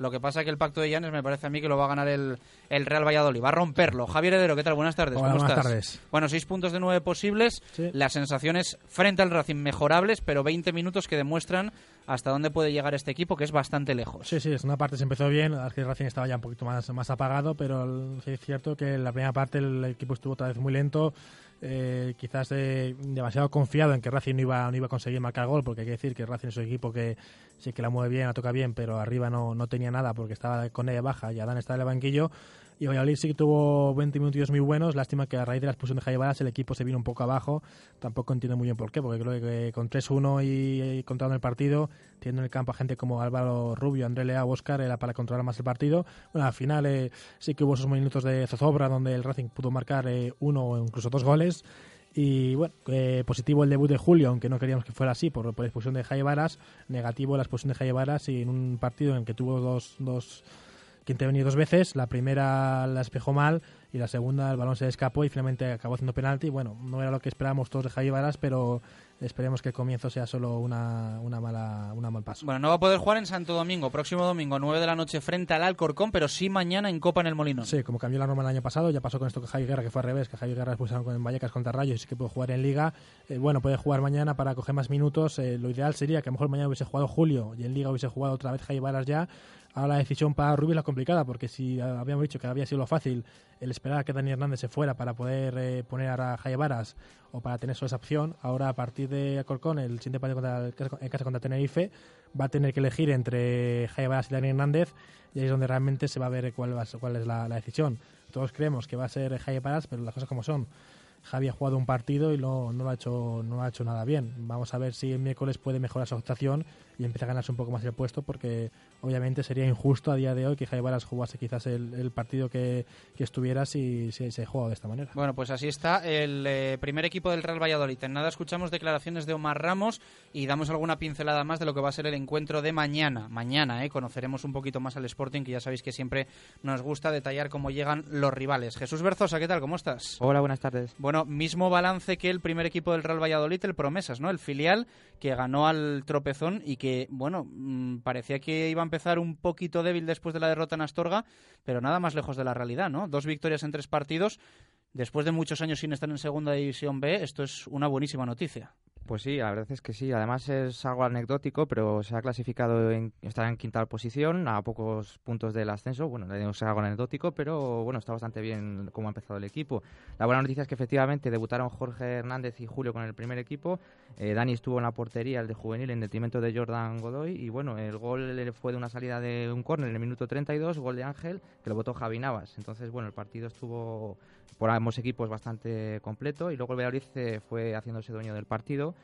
lo que pasa es que el pacto de Llanes me parece a mí que lo va a ganar el, el Real Valladolid, va a romperlo. Javier Heredero, ¿qué tal? Buenas tardes. Hola, ¿Cómo buenas estás? tardes. Bueno, seis puntos de nueve posibles, Sí. las sensaciones frente al Racing mejorables, pero 20 minutos que demuestran hasta dónde puede llegar este equipo, que es bastante lejos. Sí, sí, es una parte se empezó bien, el Racing estaba ya un poquito más, más apagado, pero sí es cierto que en la primera parte el equipo estuvo otra vez muy lento, eh, quizás eh, demasiado confiado en que Racing no iba, no iba a conseguir marcar gol, porque hay que decir que Racing es un equipo que sí que la mueve bien, la toca bien, pero arriba no, no tenía nada porque estaba con ella baja y Adán estaba en el banquillo. Y Valladolid sí que tuvo 20 minutos muy buenos. Lástima que a raíz de la expulsión de Jaime Varas el equipo se vino un poco abajo. Tampoco entiendo muy bien por qué, porque creo que con 3-1 y, y controlando el partido, teniendo en el campo a gente como Álvaro Rubio, André Leao, Oscar, era para controlar más el partido. Bueno, al final eh, sí que hubo esos minutos de zozobra donde el Racing pudo marcar eh, uno o incluso dos goles. Y bueno, eh, positivo el debut de Julio, aunque no queríamos que fuera así por, por la expulsión de Jaime Varas. Negativo la expulsión de Jaime Varas y en un partido en el que tuvo dos, dos que intervenido dos veces. La primera la despejó mal y la segunda el balón se escapó y finalmente acabó haciendo penalti. Bueno, no era lo que esperábamos todos de Javi Varas, pero esperemos que el comienzo sea solo una, una mala una mal paso. Bueno, no va a poder jugar en Santo Domingo, próximo domingo, 9 de la noche, frente al Alcorcón, pero sí mañana en Copa en el Molinón. Sí, como cambió la norma el año pasado, ya pasó con esto que Javi Guerra, que fue al revés, que Javi Guerra expulsaron con Vallecas contra Rayos y sí que puede jugar en Liga. Eh, bueno, puede jugar mañana para coger más minutos. Eh, lo ideal sería que a lo mejor mañana hubiese jugado Julio y en Liga hubiese jugado otra vez Javi Varas ya. Ahora la decisión para Rubio es la complicada, porque si habíamos dicho que había sido lo fácil el esperar a que Dani Hernández se fuera para poder eh, poner a Jaime Varas o para tener solo esa opción, ahora a partir de Alcorcón, el siguiente partido en casa contra Tenerife, va a tener que elegir entre Jaime Varas y Dani Hernández, y ahí es donde realmente se va a ver cuál, va cuál es la, la decisión. Todos creemos que va a ser Jaime Varas, pero las cosas como son. Javi ha jugado un partido y no, no, lo ha hecho, no lo ha hecho nada bien. Vamos a ver si el miércoles puede mejorar su actuación y empieza a ganarse un poco más el puesto, porque obviamente sería injusto a día de hoy que Javi Varas jugase quizás el, el partido que, que estuviera si, si se juega de esta manera. Bueno, pues así está el eh, primer equipo del Real Valladolid. En nada escuchamos declaraciones de Omar Ramos y damos alguna pincelada más de lo que va a ser el encuentro de mañana. Mañana eh, conoceremos un poquito más al Sporting, que ya sabéis que siempre nos gusta detallar cómo llegan los rivales. Jesús Berzosa, ¿qué tal? ¿Cómo estás? Hola, buenas tardes. Bueno, mismo balance que el primer equipo del Real Valladolid, el Promesas, ¿no? El filial que ganó al tropezón y que, bueno, mm, parecía que iba a empezar un poquito débil después de la derrota en Astorga, pero nada más lejos de la realidad, ¿no? Dos victorias en tres partidos. Después de muchos años sin estar en Segunda División B, esto es una buenísima noticia. Pues sí, la verdad es que sí. Además es algo anecdótico, pero se ha clasificado en está en quinta posición a pocos puntos del ascenso. Bueno, no es algo anecdótico, pero bueno, está bastante bien cómo ha empezado el equipo. La buena noticia es que efectivamente debutaron Jorge Hernández y Julio con el primer equipo. Eh, Dani estuvo en la portería, el de juvenil, en detrimento de Jordan Godoy. Y bueno, el gol fue de una salida de un córner en el minuto 32, gol de Ángel, que lo votó Javi Navas. Entonces, bueno, el partido estuvo por ambos equipos bastante completo y luego el Valladolid eh, fue haciéndose dueño del partido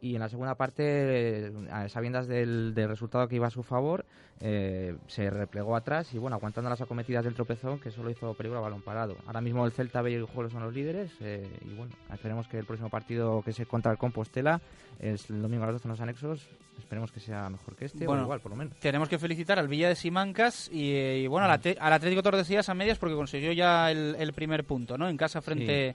y en la segunda parte, a sabiendas del, del resultado que iba a su favor, eh, se replegó atrás y bueno, aguantando las acometidas del tropezón que solo hizo peligro a balón parado. Ahora mismo el Celta B y el Juego son los líderes eh, y bueno, esperemos que el próximo partido que se contra el Compostela es el domingo a las 12 en los anexos, esperemos que sea mejor que este Bueno, o igual por lo menos. Tenemos que felicitar al Villa de Simancas y, eh, y, bueno, al, Ate- al Atlético Tordesillas a medias porque consiguió ya el, el primer punto, ¿no? En casa frente,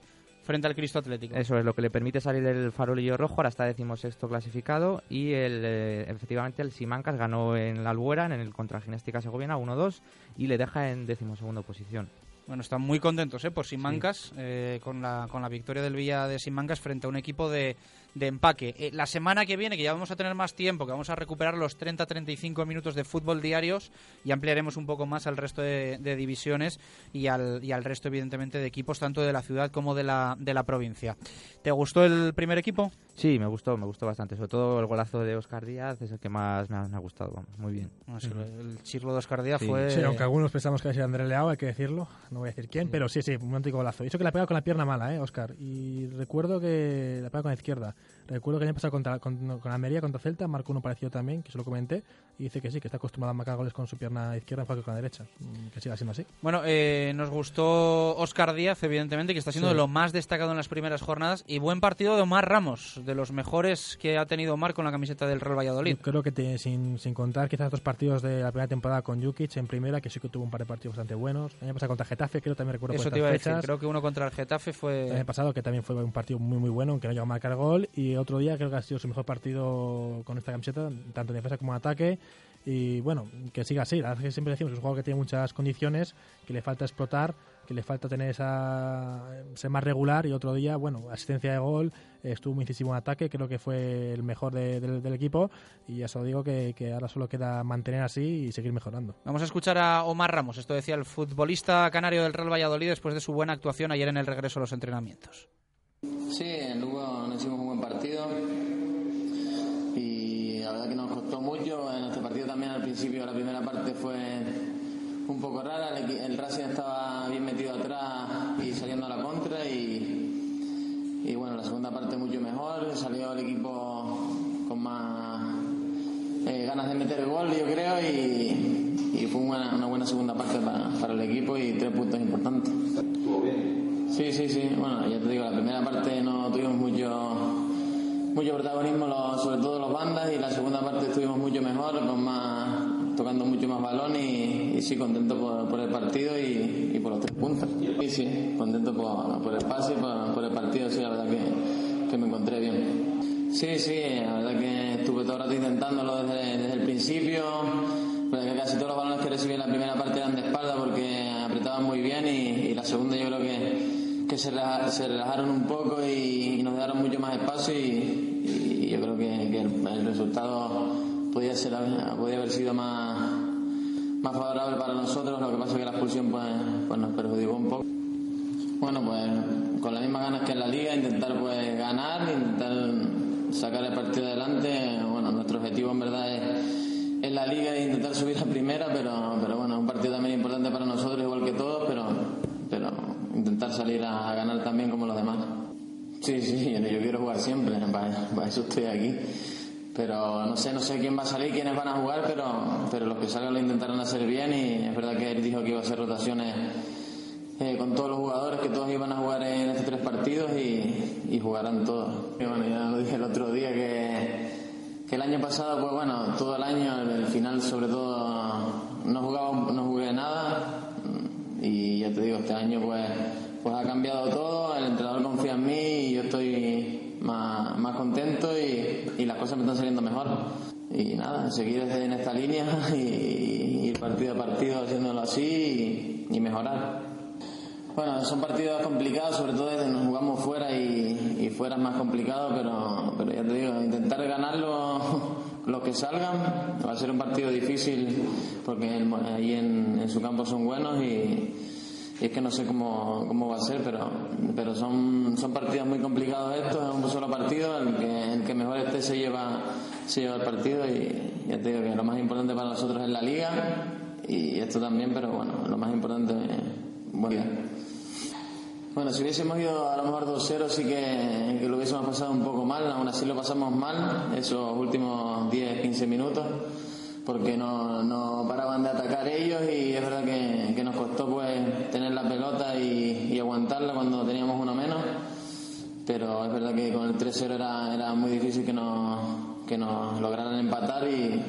frente al Cristo Atlético. Eso es lo que le permite salir del farolillo rojo, ahora está decimosexto clasificado y el, eh, efectivamente el Simancas ganó en la Albuera, en el contra Ginéstica Segoviana 1-2 y le deja en decimosegundo posición. Bueno, están muy contentos ¿eh? por Simancas eh, con, la, con la victoria del Villa de Simancas frente a un equipo de, de empaque. Eh, la semana que viene, que ya vamos a tener más tiempo, que vamos a recuperar los 30-35 minutos de fútbol diarios y ampliaremos un poco más al resto de, de divisiones y al, y al resto, evidentemente, de equipos tanto de la ciudad como de la, de la provincia. ¿Te gustó el primer equipo? Sí, me gustó, me gustó bastante. Sobre todo el golazo de Oscar Díaz es el que más me ha, me ha gustado, vamos, muy bien. No sé, El chirlo de Oscar Díaz Sí. fue... Sí, aunque algunos pensamos que ha sido André Leao, hay que decirlo, no voy a decir quién, pero sí, sí, un auténtico golazo. Hizo que la pega con la pierna mala, ¿eh, Oscar? Y recuerdo que la pega con la izquierda. Recuerdo que el año pasado contra, con, con Almería, contra Celta, marcó uno parecido también, que se lo comenté, y dice que sí, que está acostumbrado a marcar goles con su pierna izquierda en que con la derecha. Mm, que siga siendo así. Bueno, eh, nos gustó Oscar Díaz, evidentemente, que está siendo de lo más destacado en las primeras jornadas, y buen partido de Omar Ramos, de los mejores que ha tenido Omar con la camiseta del Real Valladolid. Yo creo que sin, sin contar quizás dos partidos de la primera temporada con Jukic en primera, que sí que tuvo un par de partidos bastante buenos. El año pasado contra Getafe, creo también recuerdo Eso te iba a decir, creo que uno contra el Getafe fue... El año pasado, que también fue un partido muy muy bueno, aunque no llegó a marcar gol, y otro día creo que ha sido su mejor partido con esta camiseta, tanto en defensa como en ataque, y bueno, que siga así. La verdad es que siempre decimos que es un juego que tiene muchas condiciones, que le falta explotar, que le falta tener esa ser más regular y otro día, bueno, asistencia de gol, estuvo muy incisivo en ataque, creo que fue el mejor del equipo y ya solo digo que, que, ahora solo queda mantener así y seguir mejorando. Vamos a escuchar a Omar Ramos, esto decía el futbolista canario del Real Valladolid después de su buena actuación ayer en el regreso a los entrenamientos. Sí, en Lugo nos hicimos mucho. En este partido también al principio la primera parte fue un poco rara. El, Racing estaba bien metido atrás y saliendo a la contra y, y bueno, la segunda parte mucho mejor. Salió el equipo con más eh, ganas de meter el gol, yo creo, y, y fue una, una, buena segunda parte para, para, el equipo y tres puntos importantes. ¿Estuvo bien? Sí, sí, sí. Bueno, ya te digo, la primera parte no mucho protagonismo, los, sobre todo los bandas, y la segunda parte estuvimos mucho mejor, con más tocando mucho más balón y, sí, contento por, el partido y, por los tres puntos. Sí, sí, contento por, el pase, por, por, el partido, sí, la verdad que, que, me encontré bien. Sí, sí, la verdad que estuve todo el rato intentándolo desde, el principio, pero casi todos los balones que recibí en la primera parte eran de espalda porque apretaban muy bien y, y la segunda yo creo que, se, relajaron un poco y, nos dejaron mucho más espacio y, yo creo que, el, resultado podía ser podía haber sido más más favorable para nosotros lo que pasa es que la expulsión pues, pues nos perjudicó un poco. Bueno pues con las mismas ganas que en la liga intentar pues ganar intentar sacar el partido adelante. Bueno nuestro objetivo en verdad es, es la liga e intentar subir a primera pero pero bueno es un partido también importante para nosotros igual que todos salir a, ganar también como los demás. Sí sí yo quiero jugar siempre para, para eso estoy aquí. Pero no sé, no sé quién va a salir, quiénes van a jugar, pero, pero los que salgan lo intentarán hacer bien y es verdad que él dijo que iba a hacer rotaciones eh, con todos los jugadores, que todos iban a jugar en estos tres partidos y, jugarán todos. Bueno, ya lo dije el otro día que, que el año pasado, pues bueno, todo el año, el final sobre todo, no jugaba, no jugué nada. Y ya te digo, este año pues, pues ha cambiado todo, el entrenador confía en mí y yo estoy más, más contento y, y, las cosas me están saliendo mejor. Y nada, seguir en esta línea y, partido a partido haciéndolo así y, y, mejorar. Bueno, son partidos complicados, sobre todo desde nos jugamos fuera y, y fuera es más complicado, pero, pero ya te digo, intentar ganarlo los que salgan. Va a ser un partido difícil porque ahí en, en su campo son buenos y, y es que no sé cómo, cómo va a ser, pero, pero son, son partidos muy complicados estos, es un solo partido, el que, el que mejor esté se lleva, se lleva el partido y ya te digo que lo más importante para nosotros es la liga y esto también, pero bueno, lo más importante es bueno. Bueno, si hubiésemos ido a lo mejor 2-0 sí que, que, lo hubiésemos pasado un poco mal, aún así lo pasamos mal esos últimos 10-15 minutos porque no, no, paraban de atacar ellos y es verdad que, que nos costó pues la pelota y, y, aguantarla cuando teníamos uno menos. Pero es verdad que con el 3-0 era, era muy difícil que nos, que nos lograran empatar y,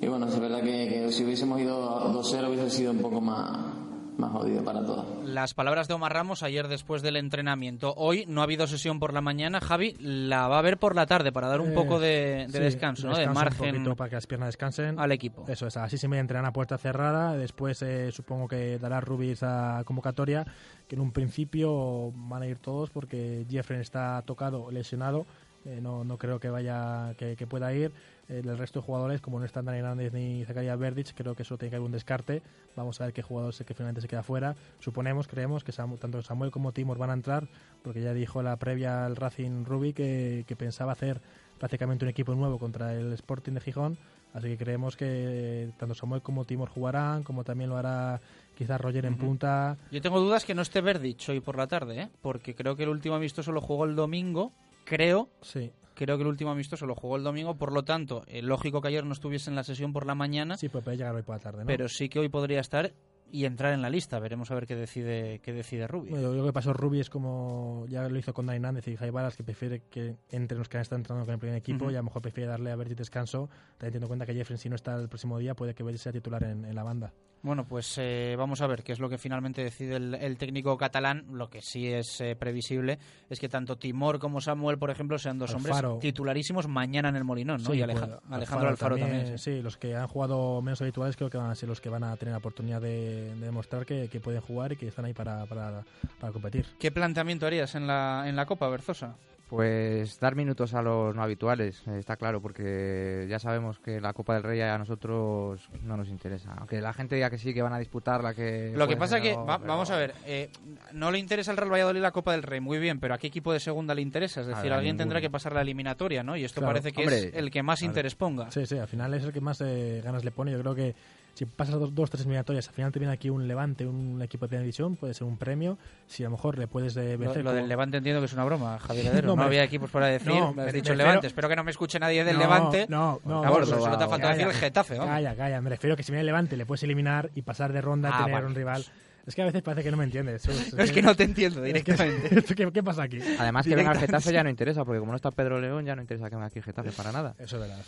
y bueno, es verdad que, que si hubiésemos ido 2-0 hubiese sido un poco más, más jodido para todos. Las palabras de Omar Ramos ayer después del entrenamiento. Hoy no ha habido sesión por la mañana, Javi, la va a ver por la tarde para dar un eh, poco de, de sí, descanso, ¿no? de margen. para que las piernas descansen. Al equipo. Eso es, así se me entrenan a puerta cerrada. Después eh, supongo que dará Rubis a convocatoria, que en un principio van a ir todos porque Jeffrey está tocado, lesionado. Eh, no, no creo que vaya que, que pueda ir el resto de jugadores, como no están Dani Hernández ni Zakaria Verdic, creo que eso tiene que haber un descarte. Vamos a ver qué jugador que finalmente se queda fuera. Suponemos, creemos que Samu, tanto Samuel como Timor van a entrar, porque ya dijo la previa al Racing Rubi que, que, pensaba hacer prácticamente un equipo nuevo contra el Sporting de Gijón. Así que creemos que tanto Samuel como Timor jugarán, como también lo hará quizás Roger en uh -huh. punta. Yo tengo dudas que no esté Verdic hoy por la tarde, ¿eh? porque creo que el último amistoso lo jugó el domingo, creo. Sí creo que el último amistoso lo jugó el domingo, por lo tanto, eh, lógico que ayer no estuviese en la sesión por la mañana. Sí, pues puede llegar hoy por la tarde, ¿no? Pero sí que hoy podría estar y entrar en la lista. Veremos a ver qué decide qué decide Rubi. Bueno, creo que pasó Rubi es como ya lo hizo con Dainández y Jaibalas, que prefiere que entre los que han estado entrando con el primer equipo Ujú. y a lo mejor prefiere darle a Berti descanso, teniendo en cuenta que Jeffrey si no está el próximo día puede que Berti sea titular en, en la banda. Bueno, pues eh, vamos a ver qué es lo que finalmente decide el, el técnico catalán. Lo que sí es eh, previsible es que tanto Timor como Samuel, por ejemplo, sean dos Alfaro. hombres titularísimos mañana en el Molinón, ¿no? Sí, y pues, Alejandro Alfaro también. sí. Sí, los que han jugado menos habituales creo que van a ser los que van a tener la oportunidad de, de demostrar que, que pueden jugar y que están ahí para, para, para competir. ¿Qué planteamiento harías en la, en la Copa, Berzosa? Pues dar minutos a los no habituales, eh, está claro, porque ya sabemos que la Copa del Rey a nosotros no nos interesa. Aunque la gente diga que sí, que van a disputarla, que... Lo que pasa ser que, va- pero- vamos a ver, eh, no le interesa al Real Valladolid la Copa del Rey, muy bien, pero ¿a qué equipo de segunda le interesa? Es decir, ver, alguien tendrá que pasar la eliminatoria, ¿no? Y esto Claro. parece que Hombre, es el que más interés ponga. Sí, sí, al final es el que más eh, ganas le pone. Yo creo que si pasas dos, dos, tres eliminatorias, al final te viene aquí un Levante, un equipo de primera división, puede ser un premio. Si a lo mejor le puedes eh, Lo, vencer. lo como- del Levante entiendo que es una broma, Javier Heredero. No, No, hombre. había equipos para decir. No, me has me dicho el refiero- Levante. Espero que no me escuche nadie del No, Levante. No, no, no, solo te ha faltado calla, decir el Getafe. vamos. Calla, calla. Me refiero que si viene el Levante le puedes eliminar y pasar de ronda Ah, a tener vale. un rival. Es que a veces parece que no me entiendes. No, es que no te entiendo Es que- directamente. ¿Qué, qué pasa aquí? Además que venga el Directamente. Getafe ya no interesa, porque como no está Pedro León ya no interesa que venga aquí el Getafe para nada. Eso es verdad.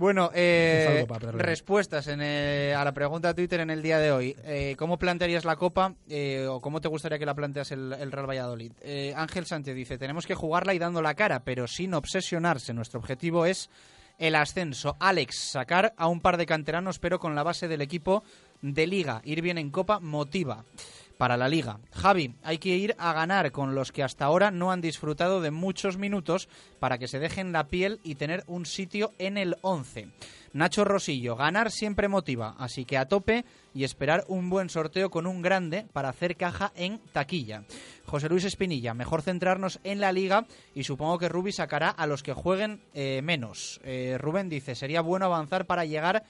Bueno, eh, respuestas en, eh, a la pregunta de Twitter en el día de hoy. Eh, ¿Cómo plantearías la Copa eh, o cómo te gustaría que la planteas el, el Real Valladolid? Eh, Ángel Sánchez dice, tenemos que jugarla y dando la cara, pero sin obsesionarse. Nuestro objetivo es el ascenso. Alex, sacar a un par de canteranos, pero con la base del equipo de liga. Ir bien en Copa motiva para la liga. Javi, hay que ir a ganar con los que hasta ahora no han disfrutado de muchos minutos para que se dejen la piel y tener un sitio en el 11. Nacho Rosillo, ganar siempre motiva, así que a tope y esperar un buen sorteo con un grande para hacer caja en taquilla. José Luis Espinilla, mejor centrarnos en la liga y supongo que Rubi sacará a los que jueguen eh, menos. Eh, Rubén dice, sería bueno avanzar para llegar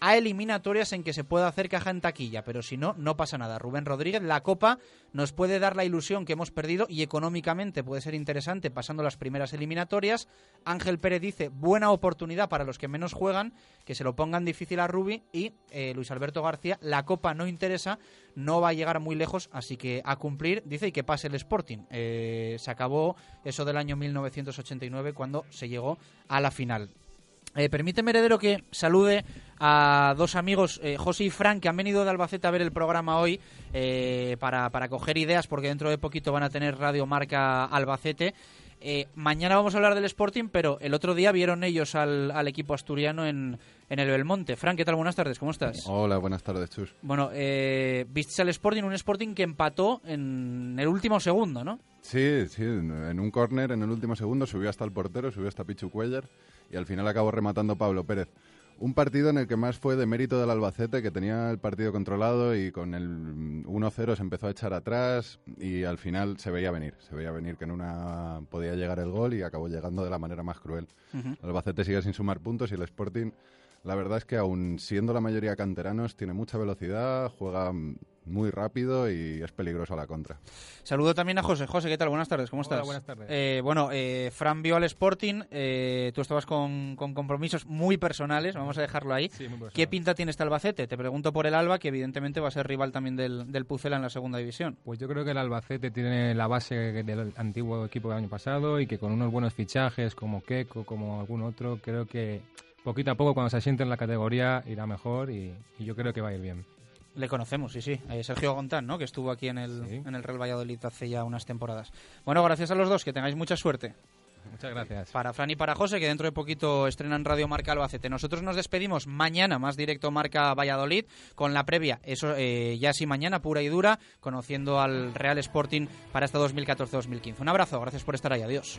a eliminatorias en que se pueda hacer caja en taquilla, pero si no, no pasa nada. Rubén Rodríguez, la Copa nos puede dar la ilusión que hemos perdido y económicamente puede ser interesante pasando las primeras eliminatorias. Ángel Pérez dice, buena oportunidad para los que menos juegan, que se lo pongan difícil a Rubi y eh, Luis Alberto García, la Copa no interesa, no va a llegar muy lejos, así que a cumplir, dice, y que pase el Sporting. Eh, se acabó eso del año 1989 cuando se llegó a la final. Eh, permíteme, Heredero, que salude a dos amigos, eh, José y Fran, que han venido de Albacete a ver el programa hoy eh, para, para coger ideas, porque dentro de poquito van a tener Radio Marca Albacete. Eh, mañana vamos a hablar del Sporting, pero el otro día vieron ellos al, al equipo asturiano en, en el Belmonte. Fran, ¿qué tal? Buenas tardes, ¿cómo estás? Hola, buenas tardes, Chus. Bueno, eh, viste al Sporting, un Sporting que empató en el último segundo, ¿no? Sí, sí, en un córner en el último segundo subió hasta el portero, subió hasta Pichu Cuellar y al final acabó rematando Pablo Pérez. Un partido en el que más fue de mérito del Albacete, que tenía el partido controlado y con el 1-0 se empezó a echar atrás y al final se veía venir. Se veía venir que en una podía llegar el gol y acabó llegando de la manera más cruel. El Albacete sigue sin sumar puntos y el Sporting, la verdad es que aun siendo la mayoría canteranos, tiene mucha velocidad, juega muy rápido y es peligroso a la contra. Saludo también a José. José, ¿qué tal? Buenas tardes, ¿cómo Hola, estás? buenas tardes. Eh, bueno, eh, Fran vio al Sporting, eh, tú estabas con, con compromisos muy personales, vamos a dejarlo ahí. Sí, muy personal. ¿Qué pinta tiene este Albacete? Te pregunto por el Alba, que evidentemente va a ser rival también del, del Pucela en la segunda división. Pues yo creo que el Albacete tiene la base del antiguo equipo del año pasado y que con unos buenos fichajes como Keco, como algún otro, creo que poquito a poco cuando se asiente en la categoría irá mejor y, y yo creo que va a ir bien. Le conocemos, sí, sí. Eh, Sergio Gontán, ¿no? Que estuvo aquí en el, Sí. en el Real Valladolid hace ya unas temporadas. Bueno, gracias a los dos, que tengáis mucha suerte. Muchas gracias. Para Fran y para José, que dentro de poquito estrenan Radio Marca Albacete. Nosotros nos despedimos mañana, más directo Marca Valladolid, con la previa, eso eh, ya sí mañana, pura y dura, conociendo al Real Sporting para este 2014-2015. Un abrazo, gracias por estar ahí, adiós.